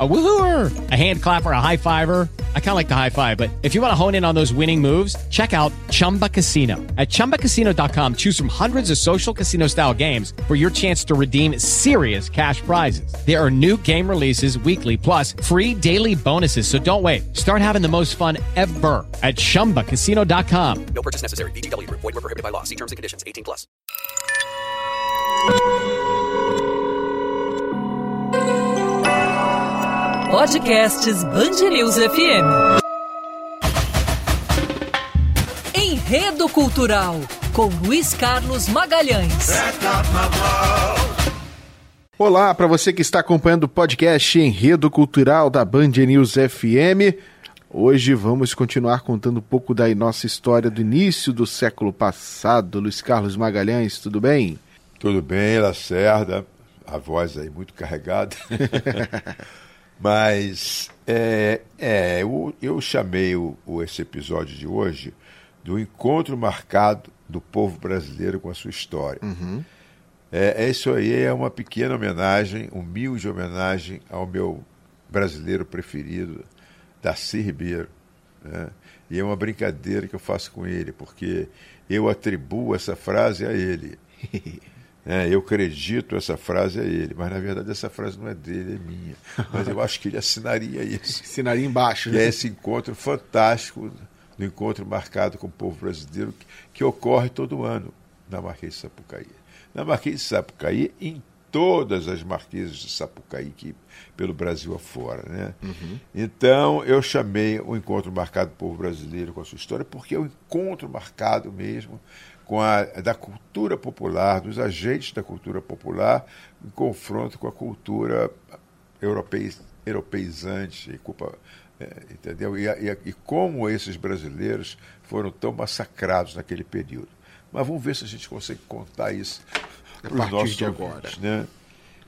A woohooer, a hand clapper, a high fiver. I kind of like the high five, but if you want to hone in on those winning moves, check out Chumba Casino. At ChumbaCasino.com, choose from hundreds of social casino style games for your chance to redeem serious cash prizes. There are new game releases weekly, plus free daily bonuses. So don't wait. Start having the most fun ever at ChumbaCasino.com. No purchase necessary. VGW. Void were prohibited by law. See terms and conditions. 18 plus. Podcasts Bangerils FM. Enredo Cultural, com Luiz Carlos Magalhães. Olá, para você que está acompanhando o podcast Enredo Cultural da Band News FM. Hoje vamos continuar contando um pouco da nossa história do início do século passado. Luiz Carlos Magalhães, tudo bem? Tudo bem, Lacerda. A voz aí muito carregada. Mas é, é eu, eu chamei o, o, esse episódio de hoje do encontro marcado do povo brasileiro com a sua história. Uhum. É, é, isso aí é uma pequena homenagem, humilde homenagem ao meu brasileiro preferido, Darcy Ribeiro. Né? E é uma brincadeira que eu faço com ele, porque eu atribuo essa frase a ele. É, eu acredito essa frase a ele, mas na verdade essa frase não é dele, é minha. Mas eu acho que ele assinaria isso. assinaria embaixo. Né? é esse encontro fantástico, do encontro marcado com o povo brasileiro, que, que, ocorre todo ano na Marquês de Sapucaí. Na Marquês de Sapucaí, em todas as marquesas de Sapucaí que, pelo Brasil afora. Né? Uhum. Então eu chamei o encontro marcado do povo brasileiro com a sua história, porque é o um encontro marcado mesmo com a da cultura popular, dos agentes da cultura popular, em confronto com a cultura europeiz, europeizante, culpa, é, entendeu? E, e, e, como esses brasileiros foram tão massacrados naquele período. Mas vamos ver se a gente consegue contar isso para os nossos de agora. né?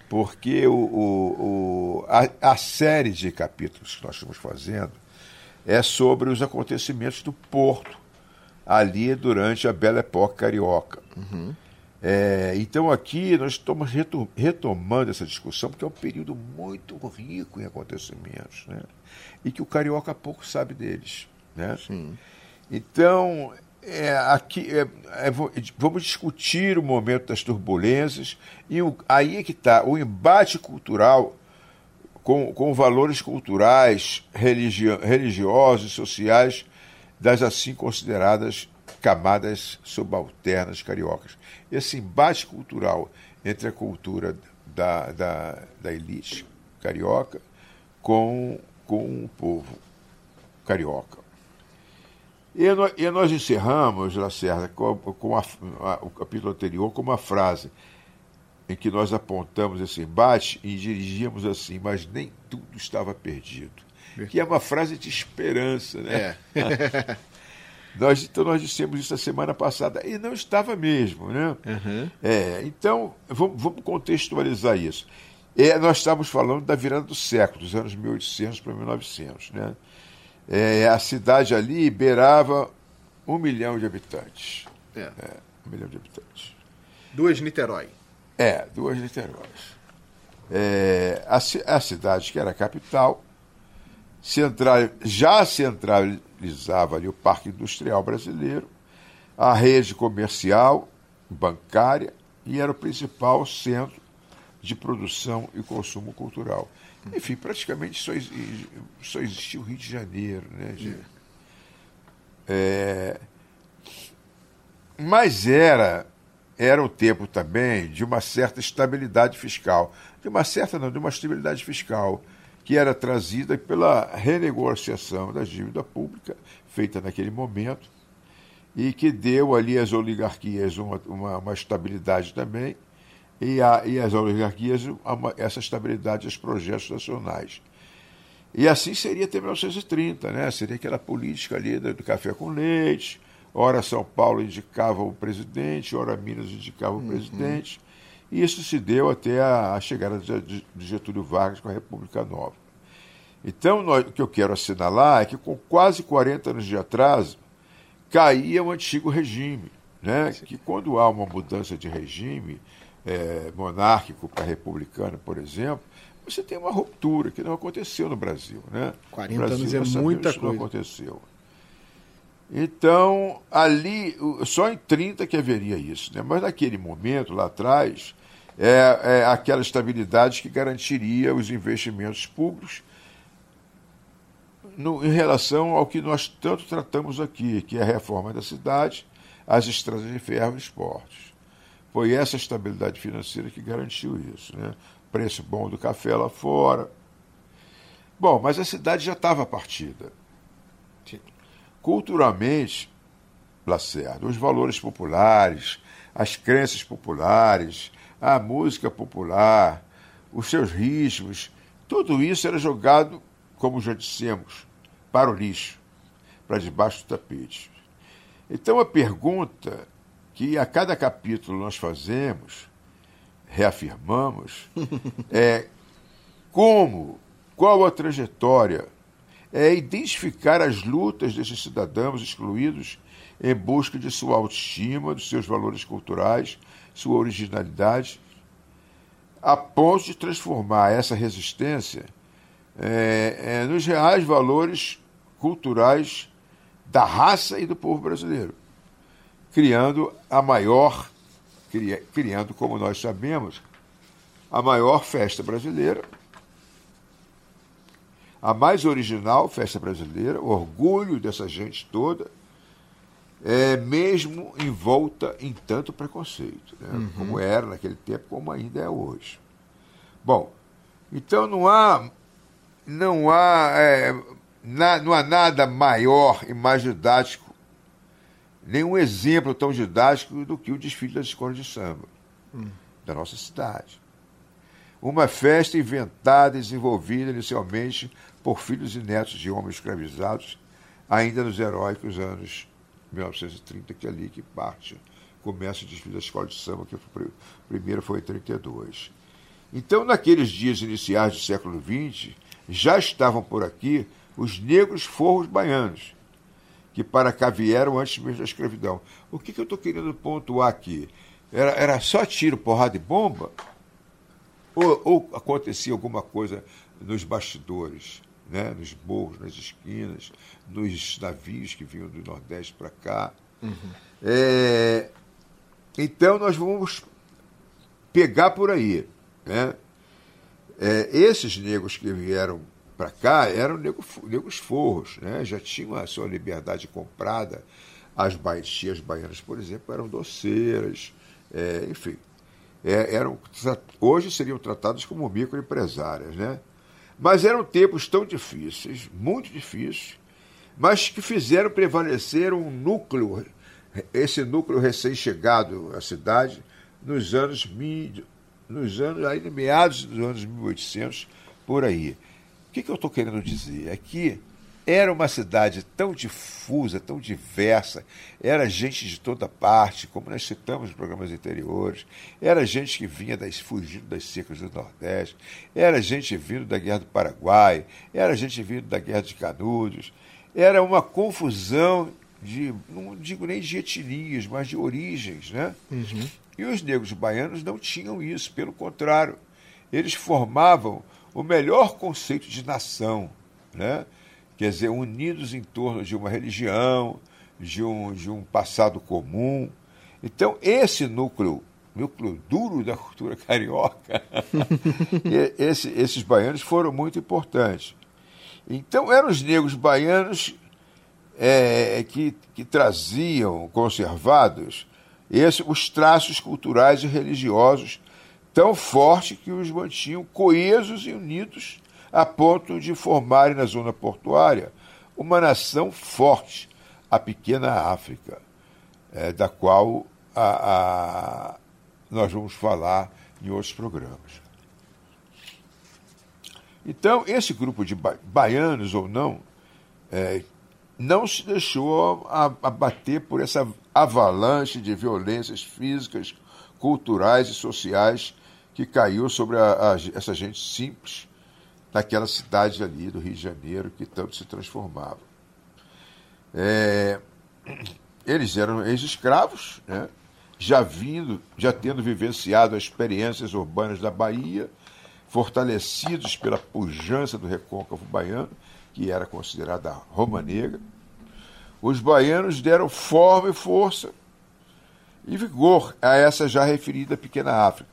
Porque o, o, o a, a série de capítulos que nós estamos fazendo é sobre os acontecimentos do Porto, ali durante a Bela Época Carioca. Uhum. É, então aqui nós estamos retomando essa discussão, porque é um período muito rico em acontecimentos, né? e que o carioca pouco sabe deles. Né? Sim. Então, é, aqui é, é, vamos discutir o momento das turbulências, e o, aí é que está o embate cultural com, com valores culturais, religio, religiosos sociais das assim consideradas camadas subalternas cariocas. Esse embate cultural entre a cultura da, da, da elite carioca com, com o povo carioca. E, nós encerramos, Lacerda, com, com a, a, o capítulo anterior com uma frase em que nós apontamos esse embate e dirigíamos assim, mas nem tudo estava perdido que é uma frase de esperança, né? É. nós, então nós dissemos isso a semana passada e não estava mesmo, né? Uhum. É, então vamos, vamos contextualizar isso. É, nós estamos falando da virada do século, dos anos 1800 para 1900, né? É, a cidade ali beirava um milhão de habitantes. É. É, um milhão de habitantes. Duas Niterói. É, duas Niteróis. É, a, a cidade que era a capital central, já centralizava ali o Parque Industrial Brasileiro, a rede comercial, bancária e era o principal centro de produção e consumo cultural. Enfim, praticamente só, só existia o Rio de Janeiro. Né, de, é, mas era era o tempo também de uma certa estabilidade fiscal. De uma certa, não, de uma estabilidade fiscal que era trazida pela renegociação da dívida pública feita naquele momento e que deu ali às oligarquias uma, uma, uma estabilidade também, e, a, e as oligarquias uma, essa estabilidade aos projetos nacionais. E assim seria até 1930, né? Seria aquela política ali do, café com leite, ora São Paulo indicava o presidente, ora Minas indicava o presidente. E isso se deu até a, a chegada de, de Getúlio Vargas com a República Nova. Então, nós, o que eu quero assinalar é que com quase 40 anos de atraso, caía o antigo regime. Né? Que quando há uma mudança de regime é, monárquico para republicano, por exemplo, você tem uma ruptura que não aconteceu no Brasil. Né? 40 Brasil, anos é muita coisa. Não aconteceu. Então, ali, só em 30 que haveria isso. Né? Mas naquele momento, lá atrás, é, é aquela estabilidade que garantiria os investimentos públicos no, em relação ao que nós tanto tratamos aqui, que é a reforma da cidade, as estradas de ferro e os portos. Foi essa estabilidade financeira que garantiu isso. Né? Preço bom do café lá fora. Bom, mas a cidade já estava partida. Culturalmente, Lacerda, os valores populares, as crenças populares, a música popular, os seus ritmos, tudo isso era jogado, como já dissemos, para o lixo, para debaixo do tapete. Então a pergunta que a cada capítulo nós fazemos, reafirmamos, é como, qual a trajetória, é identificar as lutas desses cidadãos excluídos em busca de sua autoestima, dos seus valores culturais, sua originalidade, a ponto de transformar essa resistência é, é, nos reais valores culturais da raça e do povo brasileiro, criando a maior, cria, criando, como nós sabemos, a maior festa brasileira, a mais original festa brasileira, orgulho dessa gente toda, é, mesmo envolta em tanto preconceito, né? uhum. como era naquele tempo, como ainda é hoje. Bom, então não há, não há, é, na, não há nada maior e mais didático, nenhum exemplo tão didático do que o desfile das escolas de samba uhum. da nossa cidade. Uma festa inventada e desenvolvida inicialmente por filhos e netos de homens escravizados, ainda nos heróicos anos 1930, que é ali que parte, começa o desfile da escola de samba, que o primeiro foi em 32. Então, naqueles dias iniciais do século XX, já estavam por aqui os negros forros baianos, que para cá vieram antes mesmo da escravidão. O que, que eu estou querendo pontuar aqui? Era, era só tiro, porrada e bomba? Ou, ou acontecia alguma coisa nos bastidores? né, nos morros, nas esquinas, nos navios que vinham do Nordeste para cá. Uhum. É, então nós vamos pegar por aí. Né? É, esses negros que vieram para cá eram negros, negros forros, né? já tinham a sua liberdade comprada. As tias baianas, por exemplo, eram doceiras, é, enfim. É, eram, hoje seriam tratadas como microempresárias, né? Mas eram tempos tão difíceis, muito difíceis, mas que fizeram prevalecer um núcleo, esse núcleo recém-chegado à cidade, nos anos, nos anos ainda meados dos anos 1800, por aí. O que, que eu estou querendo dizer? É que era uma cidade tão difusa, tão diversa, era gente de toda parte, como nós citamos nos programas anteriores, era gente que vinha das, fugindo das secas do Nordeste, era gente vindo da Guerra do Paraguai, era gente vindo da Guerra de Canudos, era uma confusão de, não digo nem de etnias, mas de origens, né? Uhum. E os negros baianos não tinham isso, pelo contrário, eles formavam o melhor conceito de nação, né? quer dizer, unidos em torno de uma religião, de um, de um passado comum. Então, esse núcleo, núcleo duro da cultura carioca, esse, esses baianos foram muito importantes. Então, eram os negros baianos é, que, que traziam conservados esse, os traços culturais e religiosos tão fortes que os mantinham coesos e unidos a ponto de formarem na zona portuária uma nação forte, a pequena África. é, da qual a, a, nós vamos falar em outros programas. Então, esse grupo de ba baianos ou não, é, não se deixou abater por essa avalanche de violências físicas, culturais e sociais que caiu sobre a, a, essa gente simples naquela cidade ali do Rio de Janeiro que tanto se transformava. É, eles eram ex-escravos, né? já vindo, já tendo vivenciado as experiências urbanas da Bahia, fortalecidos pela pujança do recôncavo baiano, que era considerada Roma Negra. Os baianos deram forma e força e vigor a essa já referida pequena África,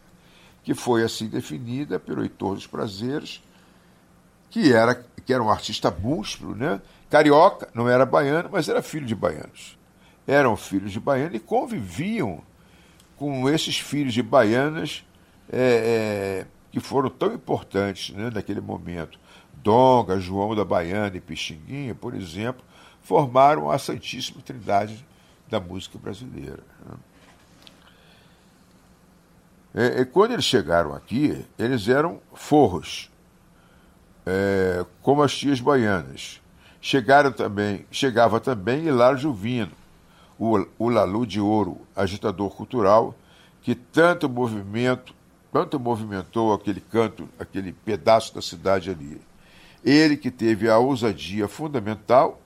que foi assim definida pelo Heitor dos Prazeres, que era, que era um artista búspro, né? carioca, não era baiano, mas era filho de baianos. Eram filhos de baianos e conviviam com esses filhos de baianas é, é, que foram tão importantes né, naquele momento. Donga, João da Baiana e Pixinguinha, por exemplo, formaram a Santíssima Trindade da música brasileira. Né. É, quando eles chegaram aqui, eles eram forros, é, como as tias baianas. Chegaram também, chegava também Hilário Juvino, o, o Lalu de Ouro, agitador cultural, que tanto movimento, tanto movimentou aquele canto, aquele pedaço da cidade ali. Ele que teve a ousadia fundamental,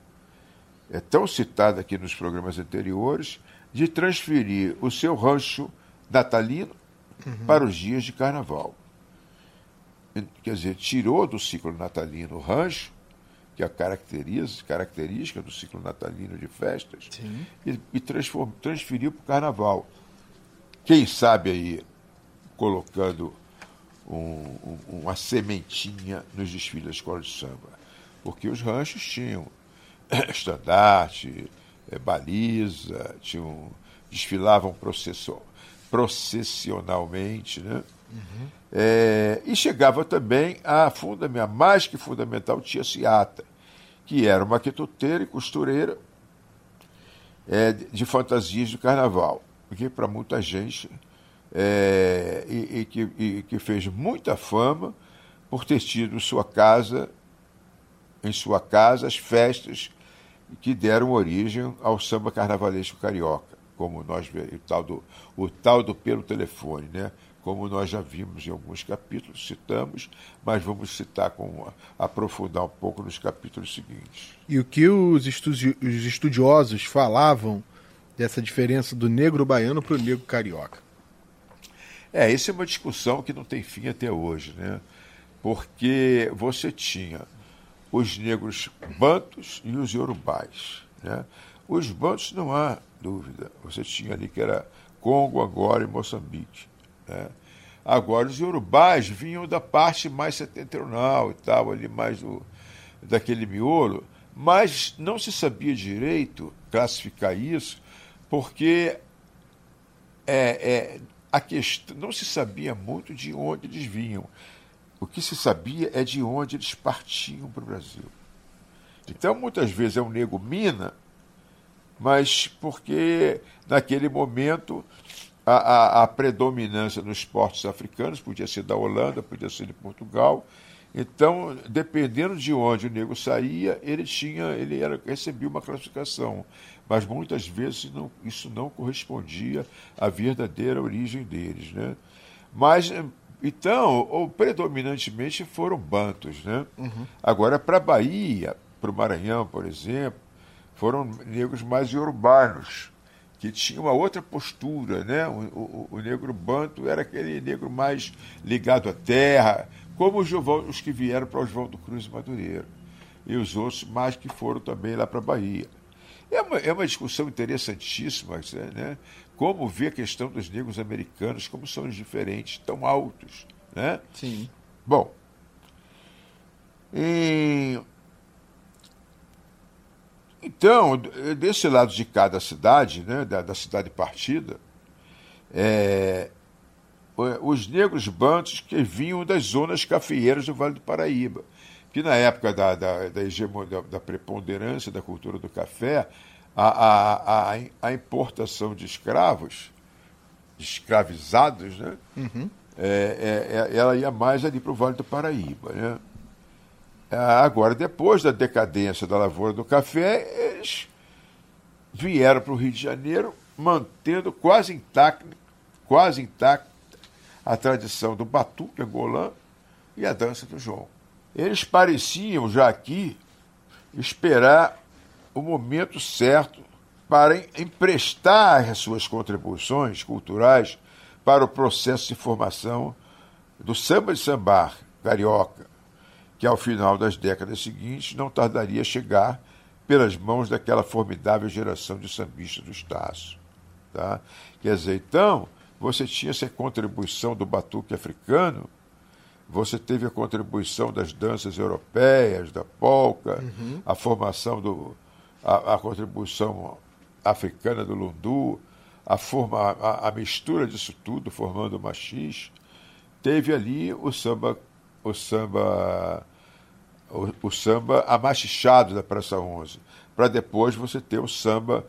é tão citado aqui nos programas anteriores, de transferir o seu rancho natalino uhum. para os dias de carnaval. Quer dizer, tirou do ciclo natalino o rancho que é a caracteriza, característica do ciclo natalino de festas, Sim. e, e transferiu para o carnaval. Quem sabe aí colocando um, um, uma sementinha nos desfiles da escola de samba. Porque os ranchos tinham estandarte, é, baliza, tinham, desfilavam processionalmente, né? Uhum. É, e chegava também a, a mais que fundamental tia Ciata, que era uma quituteira e costureira é, de fantasias de carnaval, que para muita gente é, e, e, que, e, que, fez muita fama por ter tido sua casa, em sua casa, as festas que deram origem ao samba carnavalesco carioca, como nós o tal do, o tal do pelo telefone, né? como nós já vimos em alguns capítulos, citamos, mas vamos citar com aprofundar um pouco nos capítulos seguintes. E o que os, estudi os estudiosos falavam dessa diferença do negro baiano para o negro carioca? É, essa é uma discussão que não tem fim até hoje, né? Porque você tinha os negros bantos e os yorubais, né? Os bantos não há dúvida. Você tinha ali que era Congo, Angola e Moçambique. Né? Agora, os urubais vinham da parte mais setentrional e tal, ali mais do, daquele miolo, mas não se sabia direito classificar isso, porque é, é, a questão, não se sabia muito de onde eles vinham. O que se sabia é de onde eles partiam para o Brasil. Então, muitas vezes é um nego mina, mas porque naquele momento a, a, a, predominância nos esportes africanos, podia ser da Holanda, podia ser de Portugal. Então, dependendo de onde o negro saía, ele tinha, ele era, recebia uma classificação. Mas muitas vezes não, isso não correspondia à verdadeira origem deles. Né? Mas, então, ou predominantemente foram bantos. Né? Uhum. Agora, para a Bahia, para o Maranhão, por exemplo, foram negros mais urbanos que tinha uma outra postura, né? O, o, o, negro banto era aquele negro mais ligado à terra, como os, os que vieram para Oswaldo Cruz e Madureira, e os outros mais que foram também lá para a Bahia. É uma, é uma discussão interessantíssima, né? Como ver a questão dos negros americanos, como são os diferentes, tão altos, né? Sim. Bom, em então, desse lado de cada cidade, né, da, da cidade partida, é, os negros bantos que vinham das zonas cafeeiras do Vale do Paraíba, que na época da, da, da, da, da preponderância da cultura do café, a, a, a, a importação de escravos, de escravizados, né? É, é, é, ela ia mais ali para o Vale do Paraíba. Né? Ah, Agora, depois da decadência da lavoura do café, eles vieram para o Rio de Janeiro, mantendo quase intacta, quase intacta a tradição do batuque angolano e a dança do João. Eles pareciam já aqui esperar o momento certo para em- emprestar as suas contribuições culturais para o processo de formação do samba de sambar carioca, que ao final das décadas seguintes não tardaria a chegar pelas mãos daquela formidável geração de sambistas do Estácio. Tá? Quer dizer, então, você tinha essa contribuição do batuque africano, você teve a contribuição das danças europeias, da polca, a formação do. a, a contribuição africana do lundu, a, forma, a, a mistura disso tudo, formando o machis. Teve ali o samba, o samba, o, o samba amachichado da Praça 11, para depois você ter o samba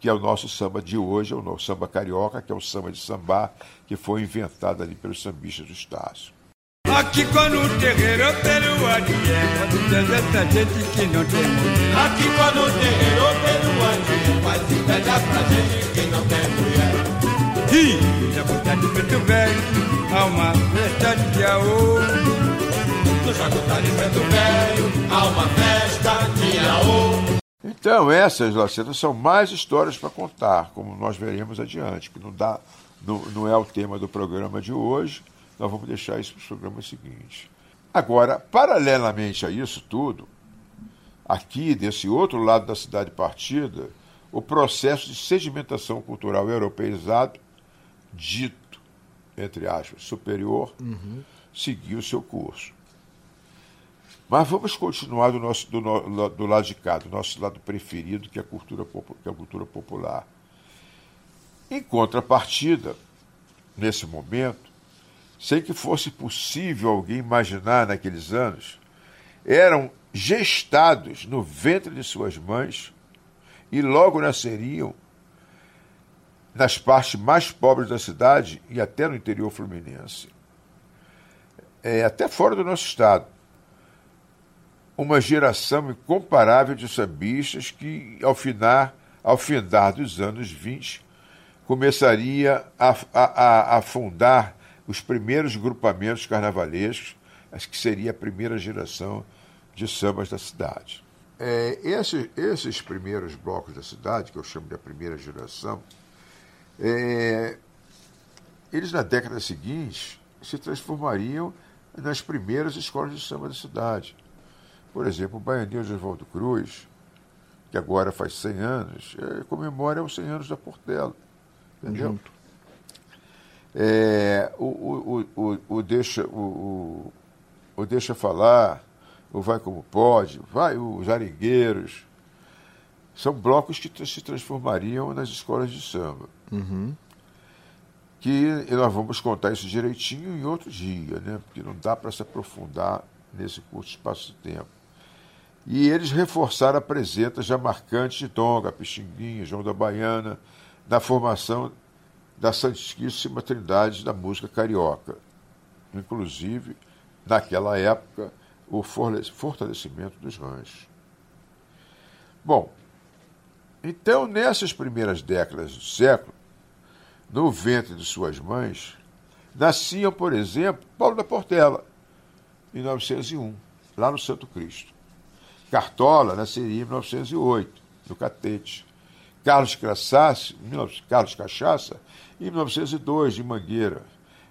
que é o nosso samba de hoje, é o nosso samba carioca, que é o samba de sambar, que foi inventado ali pelos sambistas do Estácio. Aqui quando o terreiro é pelo adié, deserta gente que não tem mulher. Aqui quando o terreiro é pelo adié, faz inveja pra gente que não tem mulher. Ih, já botar de preto velho, uma festa de aô. No de preto velho, há uma festa de aô. Então, essas, Lacerda, são mais histórias para contar, como nós veremos adiante, que não, dá, não, não é o tema do programa de hoje, nós vamos deixar isso para os programas seguintes. Agora, paralelamente a isso tudo, aqui, desse outro lado da cidade partida, o processo de sedimentação cultural europeizado, dito, entre aspas, superior, seguiu seu curso. Mas vamos continuar do, nosso, do, no- do lado de cá, do nosso lado preferido, que é a cultura, que é a cultura popular. Em contrapartida, nesse momento, sem que fosse possível alguém imaginar naqueles anos, eram gestados no ventre de suas mães e logo nasceriam nas partes mais pobres da cidade e até no interior fluminense. É, até fora do nosso estado uma geração incomparável de sambistas que, ao, finar, ao findar dos anos 20, começaria a, a, a- fundar os primeiros grupamentos carnavalescos, que seria a primeira geração de sambas da cidade. É, esse- esses primeiros blocos da cidade, que eu chamo de a primeira geração, é, eles na década seguinte se transformariam nas primeiras escolas de samba da cidade. Por exemplo, o Baianinho de Oswaldo Cruz, que agora faz 100 anos, eh, comemora os 100 anos da Portela. Entendeu? É, o, o, o, o, deixa, o, o, o Deixa Falar, o Vai Como Pode, vai os Aringueiros, são blocos que se transformariam nas escolas de samba. Que e nós vamos contar isso direitinho em outro dia, né? porque não dá para se aprofundar nesse curto espaço de tempo. E eles reforçaram a presença já marcante de Tonga, Pixinguinha, João da Baiana, na formação da Santíssima Trindade da música carioca. Inclusive, naquela época, o fortalecimento dos ranchos. Bom, então, nessas primeiras décadas do século, no ventre de suas mães, nasciam, por exemplo, Paulo da Portela, em 1901, lá no Santo Cristo. Cartola nasceria em 1908, no Catete. Carlos Crassace, 19 Carlos Cachaça, em 1902, em Mangueira.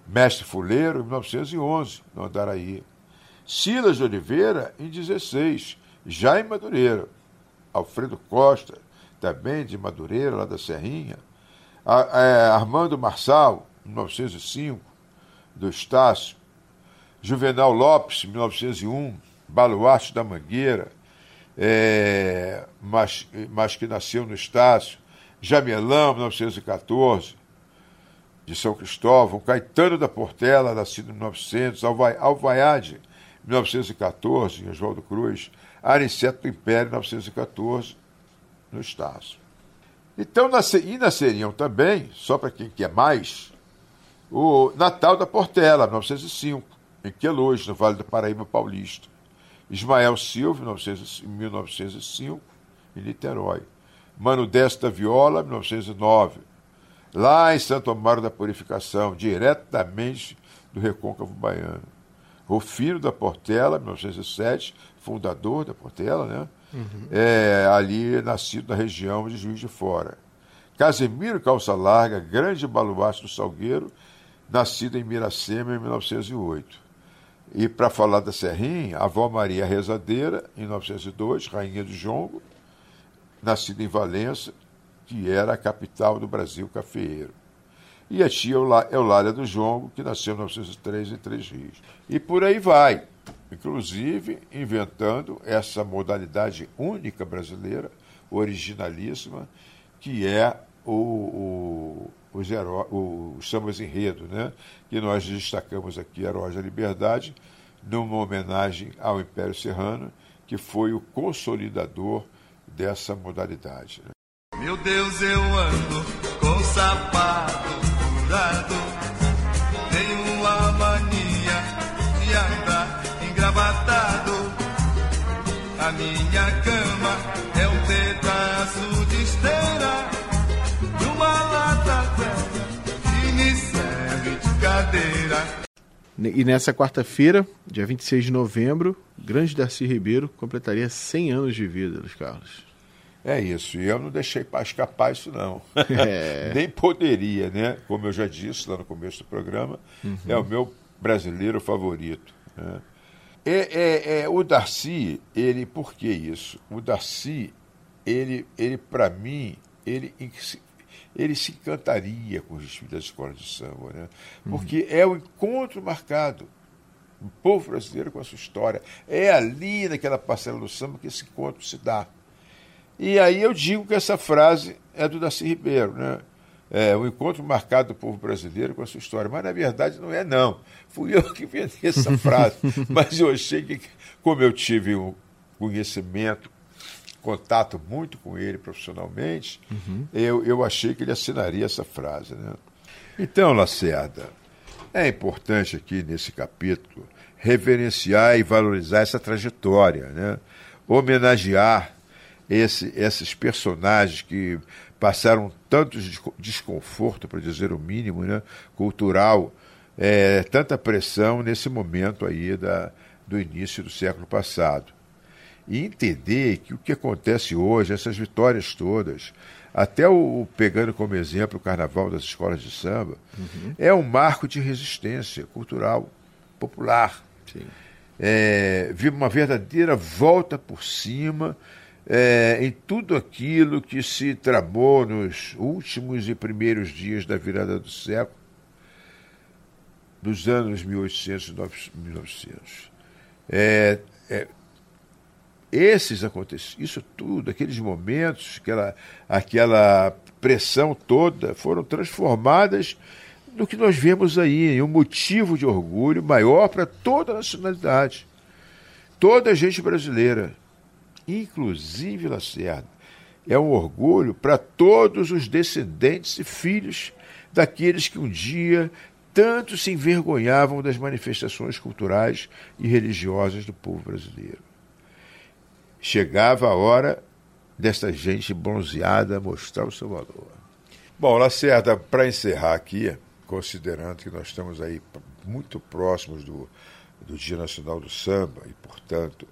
Mestre Fuleiro, em 1911, no Andaraí. Silas de Oliveira, em 16, já em Madureira. Alfredo Costa, também de Madureira, lá da Serrinha. É, Armando Marçal, em 1905, do Estácio. Juvenal Lopes, 1901, Baluarte da Mangueira, é, mas, mas que nasceu no Estácio. Jamelão, 1914, de São Cristóvão. Caetano da Portela, nascido em 1900. Alva, Alvaiade, 1914, em Oswaldo Cruz. Aniceto do Império, 1914, no Estácio. Então, e nasceriam também, só para quem quer mais, o Natal da Portela, 1905, em Queluz, no Vale do Paraíba Paulista. Ismael Silva, 1905, em Niterói. Mano Desta Viola, 1909. Lá em Santo Amaro da Purificação, diretamente do Recôncavo Baiano. Rufino da Portela, 1907, fundador da Portela, né? Uhum. É, ali nascido na região de Juiz de Fora. Casemiro Calça Larga, grande baluarte do Salgueiro, nascido em Miracema em 1908. E para falar da Serrinha, a avó Maria Rezadeira, em 1902, rainha de Jongo, nascida em Valença, que era a capital do Brasil cafeeiro. E a tia Eulália do Jongo, que nasceu em 1903 em Três Rios. E por aí vai inclusive inventando essa modalidade única brasileira, originalíssima, que é o, o, os, heró os sambas enredo, né? que nós destacamos aqui, Heróis da Liberdade, numa homenagem ao Império Serrano, que foi o consolidador dessa modalidade. Né? Meu Deus, eu ando com sapato furado, tenho uma mania de andar engravatado. A minha E nessa quarta-feira, dia 26 de novembro, grande Darcy Ribeiro completaria 100 anos de vida, Luiz Carlos. É isso, e eu não deixei para escapar isso não. É. Nem poderia, né? Como eu já disse lá no começo do programa, uhum. é o meu brasileiro favorito. Né? É, é, é, o Darcy, ele, por que isso? O Darcy, ele, ele para mim, ele, ele se encantaria com os desfiles das escolas de samba, né? porque uhum. é o encontro marcado. O povo brasileiro com a sua história. É ali, naquela parcela do samba, que esse encontro se dá. E aí eu digo que essa frase é do Darcy Ribeiro, né? é, o encontro marcado do povo brasileiro com a sua história. Mas na verdade não é, não. Fui eu que inventei essa frase. Mas eu achei que, como eu tive um conhecimento, contato muito com ele profissionalmente, uhum. eu, eu achei que ele assinaria essa frase. Né? Então, Lacerda, é importante aqui nesse capítulo reverenciar e valorizar essa trajetória, né? homenagear esse, esses personagens que passaram tanto desconforto, para dizer o mínimo, né, cultural, é, tanta pressão nesse momento aí da, do início do século passado. E entender que o que acontece hoje, essas vitórias todas, até o, pegando como exemplo o carnaval das escolas de samba, uhum. é um marco de resistência cultural, popular. Sim. É, uma verdadeira volta por cima é, em tudo aquilo que se tramou nos últimos e primeiros dias da virada do século, dos anos 1800 e 1900. É, é, esses acontecimentos, isso tudo, aqueles momentos, aquela, aquela pressão toda, foram transformadas no que nós vemos aí, em um motivo de orgulho maior para toda a nacionalidade, toda a gente brasileira inclusive Lacerda. É um orgulho para todos os descendentes e filhos daqueles que um dia tanto se envergonhavam das manifestações culturais e religiosas do povo brasileiro. Chegava a hora desta gente bronzeada mostrar o seu valor. Bom, Lacerda, para encerrar aqui, considerando que nós estamos aí muito próximos do, do Dia Nacional do Samba e, portanto,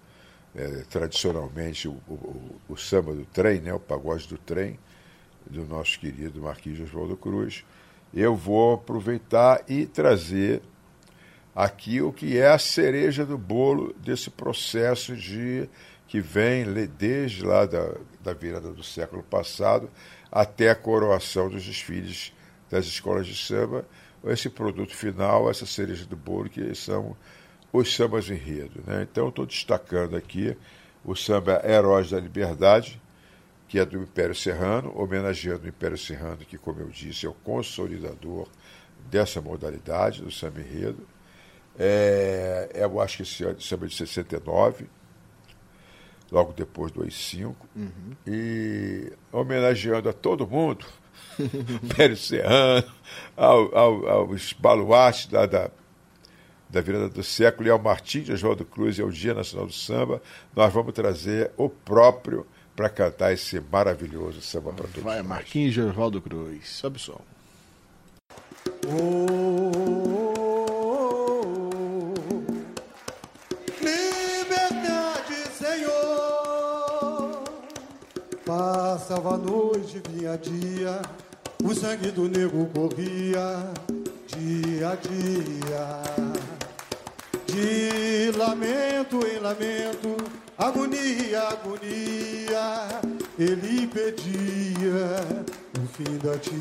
é, tradicionalmente o, o, o, samba do trem, né, o pagode do trem, do nosso querido Marquinhos Oswaldo Cruz, eu vou aproveitar e trazer aqui o que é a cereja do bolo desse processo de que vem desde lá da, da virada do século passado até a coroação dos desfiles das escolas de samba, esse produto final, essa cereja do bolo, que são os sambas enredo. Né? Então, estou destacando aqui o samba Heróis da Liberdade, que é do Império Serrano, homenageando o Império Serrano, que, como eu disse, é o consolidador dessa modalidade do samba enredo. É, eu acho que esse samba de 69. Logo depois do AI-5, e homenageando a todo mundo, Pério Serrano, ao, ao, aos baluartes da, da, da virada do século, e ao Martim de Oswaldo Cruz e ao Dia Nacional do Samba, nós vamos trazer o próprio para cantar esse maravilhoso samba para todos Vai. Marquinhos de Oswaldo Cruz. Sobe o som. Liberdade, Passava noite, vinha dia, o sangue do negro corria dia a dia. De lamento em lamento, agonia, agonia, ele pedia o fim da tirania.